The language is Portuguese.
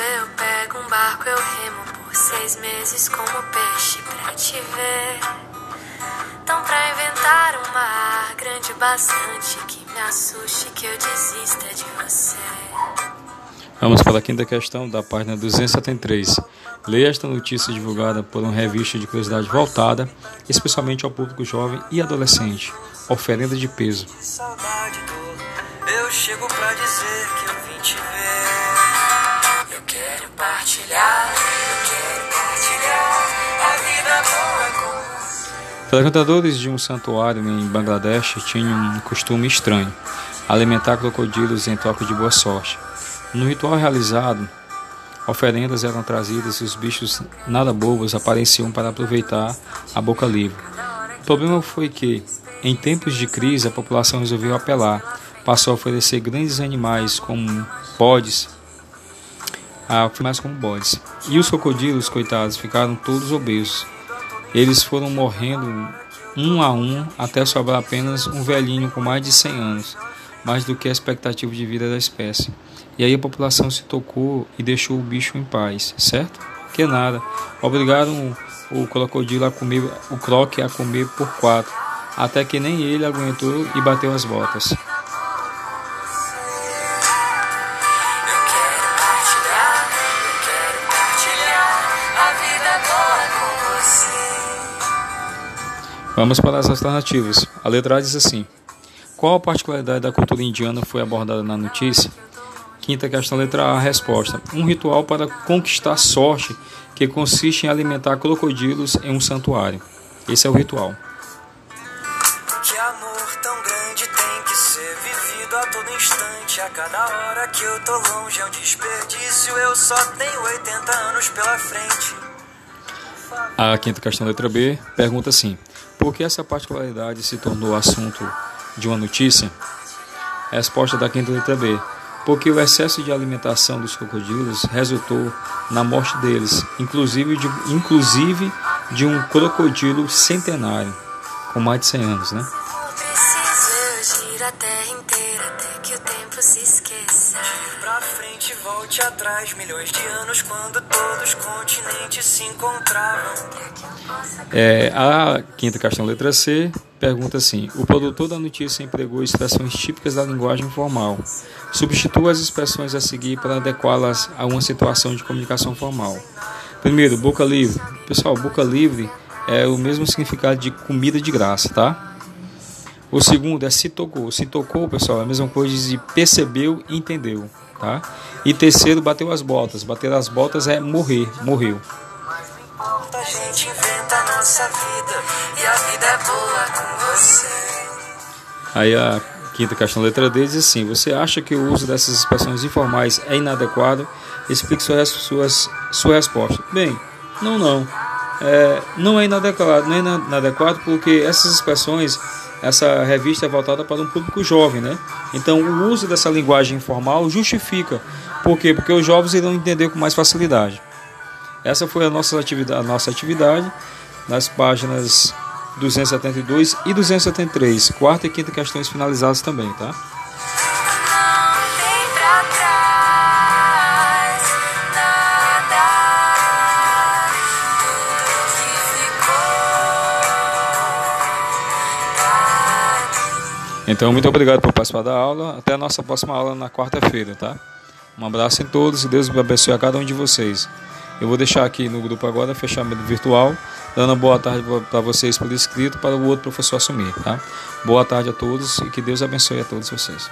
eu pego um barco, eu remo por seis meses como peixe pra te ver. Então, pra inventar um mar grande bastante que me assuste, que eu desista de você. Vamos para a quinta questão da página 273. Leia esta notícia divulgada por uma revista de curiosidade voltada especialmente ao público jovem e adolescente. Oferenda de peso. Saudade, dor. Eu chego pra dizer que eu vim te ver. Quero partilhar, eu quero partilhar a vida boa com Frequentadores de um santuário em Bangladesh tinham um costume estranho: alimentar crocodilos em troca de boa sorte. No ritual realizado, oferendas eram trazidas e os bichos nada bobos apareciam para aproveitar a boca livre. O problema foi que, em tempos de crise, a população resolveu apelar, passou a oferecer grandes animais como bodes, a mais como bodes. E os crocodilos, coitados, ficaram todos obesos. Eles foram morrendo um a um até sobrar apenas um velhinho com mais de 100 anos, mais do que a expectativa de vida da espécie. E aí a população se tocou e deixou o bicho em paz, certo? Que nada. Obrigaram o crocodilo a comer, o croque a comer por quatro, até que nem ele aguentou e bateu as botas. Vamos para as alternativas. A letra A diz assim: Qual a particularidade da cultura indiana foi abordada na notícia? Quinta questão, letra A, resposta. Um ritual para conquistar sorte que consiste em alimentar crocodilos em um santuário. Esse é o ritual. Que amor tão grande tem que ser vivido a todo instante. A cada hora que eu tô longe é um desperdício. Eu só tenho 80 anos pela frente. A quinta questão, letra B, pergunta assim: Por que essa particularidade se tornou assunto de uma notícia? Resposta da quinta letra B: Porque o excesso de alimentação dos crocodilos resultou na morte deles, inclusive de, inclusive de um crocodilo centenário, com mais de 100 anos, né? Volte atrás. Milhões de anos quando todos os continentes se encontravam. É, a quinta questão, letra C, pergunta assim: O produtor da notícia empregou expressões típicas da linguagem formal. Substitua as expressões a seguir para adequá-las a uma situação de comunicação formal. Primeiro, boca livre. Pessoal, boca livre é o mesmo significado de comida de graça, tá? O segundo é se tocou. Se tocou, pessoal, é a mesma coisa de percebeu e entendeu, tá? E terceiro, bateu as botas. Bater as botas é morrer, morreu. A gente inventa a nossa vida e a vida é boa com você. Aí a quinta questão, letra D, diz assim: Você acha que o uso dessas expressões informais é inadequado? Explique sua, sua, sua resposta. Bem, não, não. É, não é inadequado, não é inadequado porque essas expressões, essa revista é voltada para um público jovem, né? Então o uso dessa linguagem informal justifica. Por quê? Porque os jovens irão entender com mais facilidade. Essa foi a nossa atividade, a nossa atividade nas páginas 272 e 273, quarta e quinta questões finalizadas também, tá? Então, muito obrigado por participar da aula. Até a nossa próxima aula na quarta-feira, tá? Um abraço em todos e Deus abençoe a cada um de vocês. Eu vou deixar aqui no grupo agora fechamento virtual, dando boa tarde para vocês por escrito para o outro professor assumir, tá? Boa tarde a todos e que Deus abençoe a todos vocês.